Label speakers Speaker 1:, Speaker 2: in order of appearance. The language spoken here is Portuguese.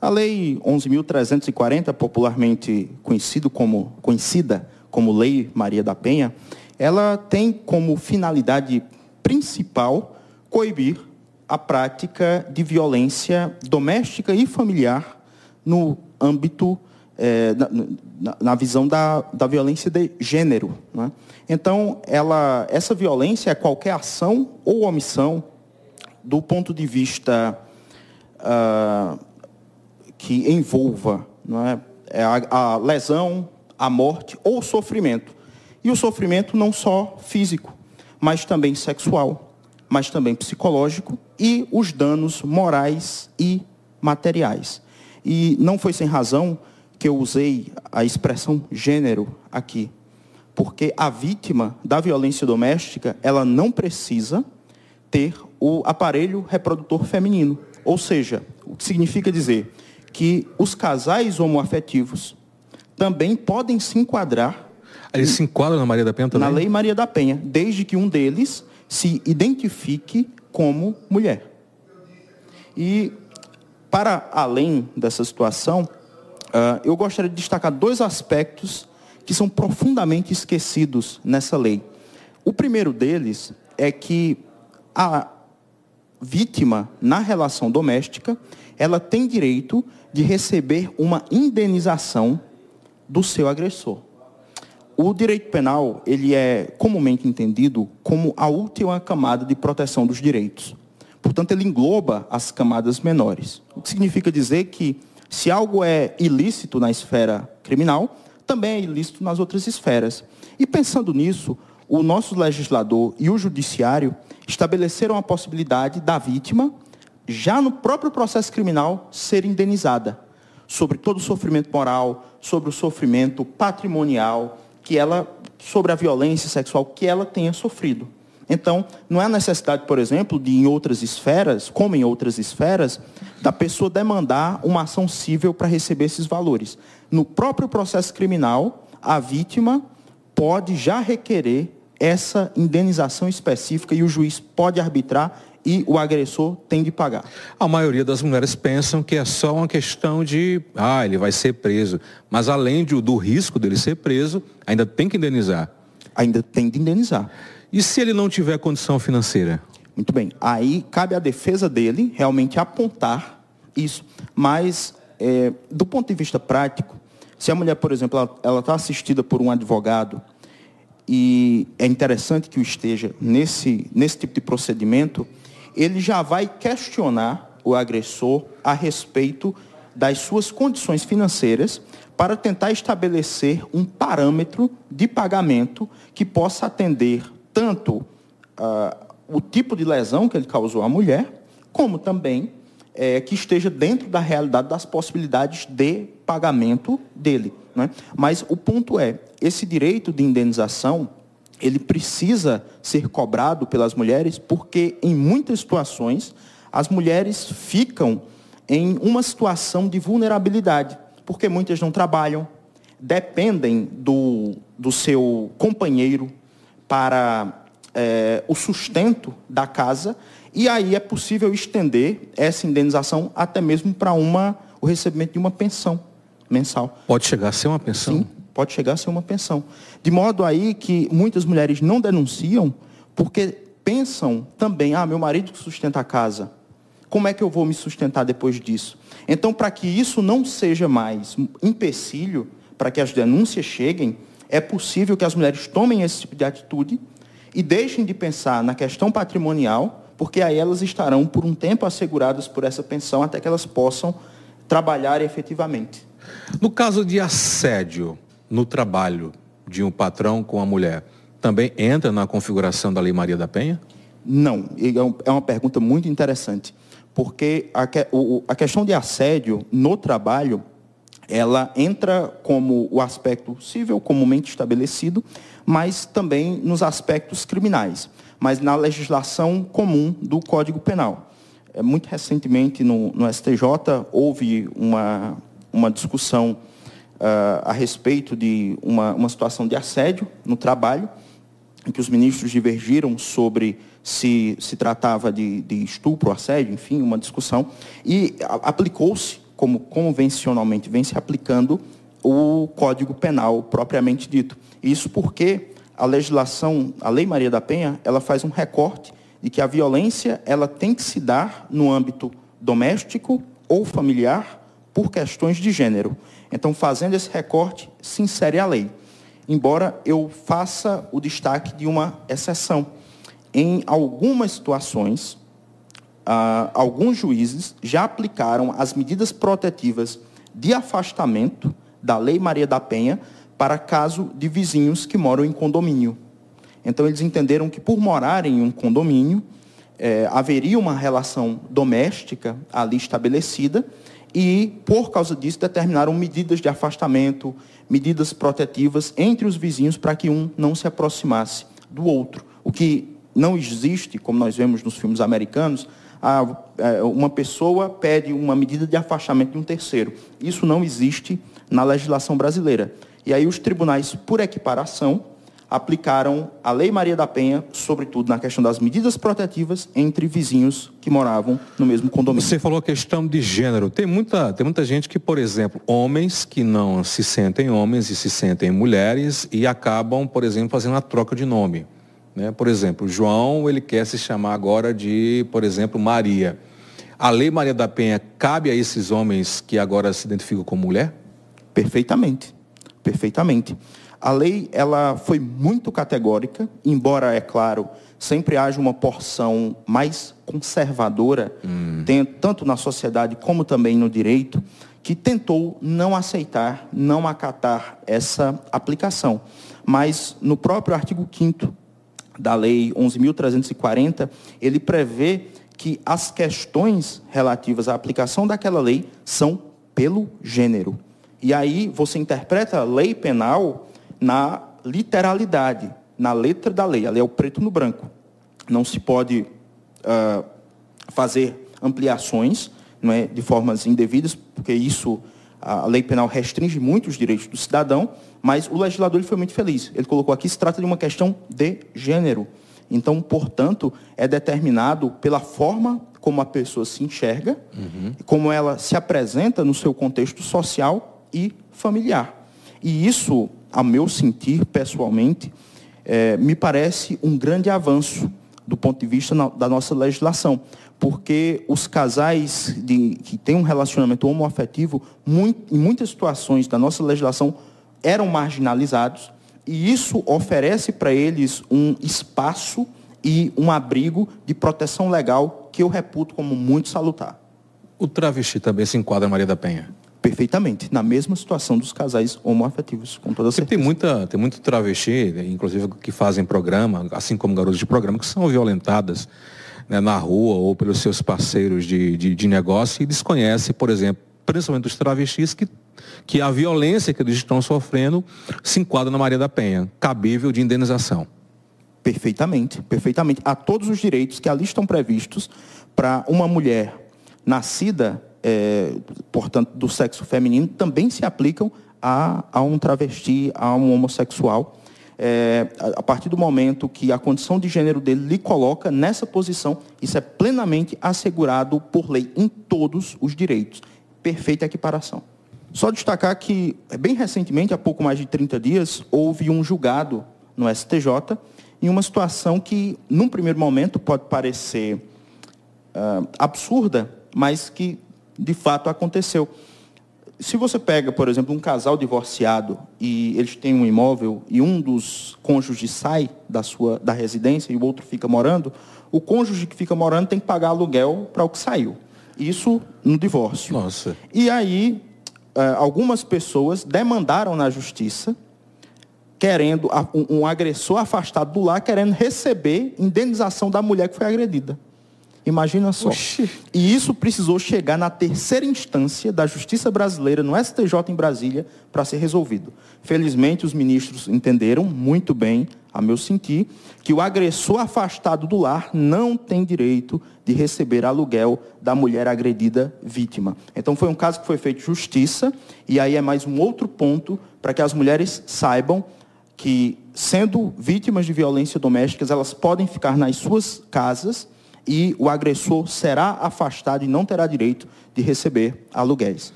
Speaker 1: A Lei 11.340, popularmente conhecido como, conhecida como Lei Maria da Penha, ela tem como finalidade principal coibir a prática de violência doméstica e familiar no âmbito, é, na, na, visão da, da violência de gênero. Né? Então, ela, essa violência é qualquer ação ou omissão do ponto de vista uh, que envolva não é, é, a, a lesão, a morte ou sofrimento. E o sofrimento não só físico, mas também sexual, mas também psicológico e os danos morais e materiais. E não foi sem razão que eu usei a expressão gênero aqui porque a vítima da violência doméstica, ela não precisa ter o aparelho reprodutor feminino. Ou seja, o que significa dizer que os casais homoafetivos também podem se enquadrar.
Speaker 2: Eles se enquadram na Maria da Penha também?
Speaker 1: Na Lei Maria da Penha, desde que um deles se identifique como mulher. E, para além dessa situação, uh, eu gostaria de destacar dois aspectos que são profundamente esquecidos nessa lei. O primeiro deles é que a vítima na relação doméstica, ela tem direito de receber uma indenização do seu agressor. O direito penal, ele é comumente entendido como a última camada de proteção dos direitos. Portanto, ele engloba as camadas menores. O que significa dizer que se algo é ilícito na esfera criminal, também é ilícito nas outras esferas. E pensando nisso, o nosso legislador e o judiciário estabeleceram a possibilidade da vítima, já no próprio processo criminal, ser indenizada sobre todo o sofrimento moral, sobre o sofrimento patrimonial, que ela, sobre a violência sexual que ela tenha sofrido. Então, não há necessidade, por exemplo, de em outras esferas, como em outras esferas, da pessoa demandar uma ação civil para receber esses valores no próprio processo criminal, a vítima pode já requerer essa indenização específica e o juiz pode arbitrar e o agressor tem de pagar.
Speaker 2: A maioria das mulheres pensam que é só uma questão de, ah, ele vai ser preso. Mas além de, do risco dele ser preso, ainda tem que indenizar.
Speaker 1: Ainda tem de indenizar.
Speaker 2: E se ele não tiver condição financeira?
Speaker 1: Muito bem. Aí cabe à defesa dele realmente apontar isso. Mas, é, do ponto de vista prático, se a mulher, por exemplo, ela está assistida por um advogado e é interessante que o esteja nesse, nesse tipo de procedimento, ele já vai questionar o agressor a respeito das suas condições financeiras para tentar estabelecer um parâmetro de pagamento que possa atender tanto uh, o tipo de lesão que ele causou à mulher, como também é, que esteja dentro da realidade das possibilidades de pagamento dele. Né? Mas o ponto é, esse direito de indenização, ele precisa ser cobrado pelas mulheres, porque em muitas situações as mulheres ficam em uma situação de vulnerabilidade, porque muitas não trabalham, dependem do, do seu companheiro para é, o sustento da casa e aí é possível estender essa indenização até mesmo para uma, o recebimento de uma pensão mensal.
Speaker 2: Pode chegar a ser uma pensão?
Speaker 1: Sim, pode chegar a ser uma pensão. De modo aí que muitas mulheres não denunciam porque pensam também, ah, meu marido sustenta a casa. Como é que eu vou me sustentar depois disso? Então, para que isso não seja mais empecilho, para que as denúncias cheguem, é possível que as mulheres tomem esse tipo de atitude e deixem de pensar na questão patrimonial porque aí elas estarão por um tempo asseguradas por essa pensão até que elas possam trabalhar efetivamente.
Speaker 2: No caso de assédio no trabalho de um patrão com a mulher, também entra na configuração da Lei Maria da Penha?
Speaker 1: Não, é, é uma pergunta muito interessante, porque a, a questão de assédio no trabalho, ela entra como o aspecto civil comumente estabelecido, mas também nos aspectos criminais mas na legislação comum do Código Penal. É, muito recentemente, no, no STJ, houve uma, uma discussão uh, a respeito de uma, uma situação de assédio no trabalho, em que os ministros divergiram sobre se se tratava de, de estupro, assédio, enfim, uma discussão, e aplicou-se como convencionalmente vem se aplicando o Código Penal propriamente dito. Isso porque a legislação, a Lei Maria da Penha, ela faz um recorte de que a violência ela tem que se dar no âmbito doméstico ou familiar por questões de gênero. Então, fazendo esse recorte, se insere a lei. Embora eu faça o destaque de uma exceção. Em algumas situações, ah, alguns juízes já aplicaram as medidas protetivas de afastamento da Lei Maria da Penha para caso de vizinhos que moram em condomínio. Então, eles entenderam que, por morarem em um condomínio, eh, haveria uma relação doméstica ali estabelecida e, por causa disso, determinaram medidas de afastamento, medidas protetivas entre os vizinhos para que um não se aproximasse do outro. O que não existe, como nós vemos nos filmes americanos, é, uma pessoa pede uma medida de afastamento de um terceiro. Isso não existe na legislação brasileira. E aí os tribunais, por equiparação, aplicaram a Lei Maria da Penha, sobretudo na questão das medidas protetivas entre vizinhos que moravam no mesmo condomínio.
Speaker 2: Você falou a questão de gênero. Tem muita, tem muita gente que, por exemplo, homens que não se sentem homens e se sentem mulheres e acabam, por exemplo, fazendo a troca de nome. Né? Por exemplo, João, ele quer se chamar agora de, por exemplo, Maria. A Lei Maria da Penha cabe a esses homens que agora se identificam como mulher?
Speaker 1: Perfeitamente. Perfeitamente. A lei ela foi muito categórica, embora, é claro, sempre haja uma porção mais conservadora, hum. tanto na sociedade como também no direito, que tentou não aceitar, não acatar essa aplicação. Mas no próprio artigo 5 da Lei 11.340, ele prevê que as questões relativas à aplicação daquela lei são pelo gênero. E aí você interpreta a lei penal na literalidade, na letra da lei. A lei é o preto no branco. Não se pode uh, fazer ampliações não é, de formas indevidas, porque isso, a lei penal restringe muito os direitos do cidadão, mas o legislador foi muito feliz. Ele colocou aqui, se trata de uma questão de gênero. Então, portanto, é determinado pela forma como a pessoa se enxerga, uhum. como ela se apresenta no seu contexto social e familiar. E isso a meu sentir, pessoalmente, é, me parece um grande avanço do ponto de vista na, da nossa legislação. Porque os casais de, que têm um relacionamento homoafetivo, muito, em muitas situações da nossa legislação, eram marginalizados, e isso oferece para eles um espaço e um abrigo de proteção legal que eu reputo como muito salutar.
Speaker 2: O travesti também se enquadra Maria da Penha?
Speaker 1: Perfeitamente na mesma situação dos casais homoafetivos, com toda certeza.
Speaker 2: Tem muita, tem muito travesti, inclusive que fazem programa, assim como garotos de programa, que são violentadas né, na rua ou pelos seus parceiros de, de, de negócio e desconhece, por exemplo, principalmente os travestis, que, que a violência que eles estão sofrendo se enquadra na Maria da Penha, cabível de indenização.
Speaker 1: Perfeitamente, perfeitamente. Há todos os direitos que ali estão previstos para uma mulher nascida é, portanto, do sexo feminino, também se aplicam a, a um travesti, a um homossexual. É, a partir do momento que a condição de gênero dele lhe coloca nessa posição, isso é plenamente assegurado por lei em todos os direitos. Perfeita equiparação. Só destacar que, bem recentemente, há pouco mais de 30 dias, houve um julgado no STJ em uma situação que, num primeiro momento, pode parecer uh, absurda, mas que de fato aconteceu. Se você pega, por exemplo, um casal divorciado e eles têm um imóvel e um dos cônjuges sai da sua da residência e o outro fica morando, o cônjuge que fica morando tem que pagar aluguel para o que saiu. Isso no divórcio.
Speaker 2: Nossa.
Speaker 1: E aí eh, algumas pessoas demandaram na justiça querendo um agressor afastado do lar querendo receber indenização da mulher que foi agredida. Imagina só. Oxi. E isso precisou chegar na terceira instância da Justiça Brasileira, no STJ em Brasília, para ser resolvido. Felizmente, os ministros entenderam muito bem, a meu sentir, que o agressor afastado do lar não tem direito de receber aluguel da mulher agredida vítima. Então, foi um caso que foi feito justiça, e aí é mais um outro ponto para que as mulheres saibam que, sendo vítimas de violência doméstica, elas podem ficar nas suas casas e o agressor será afastado e não terá direito de receber aluguéis.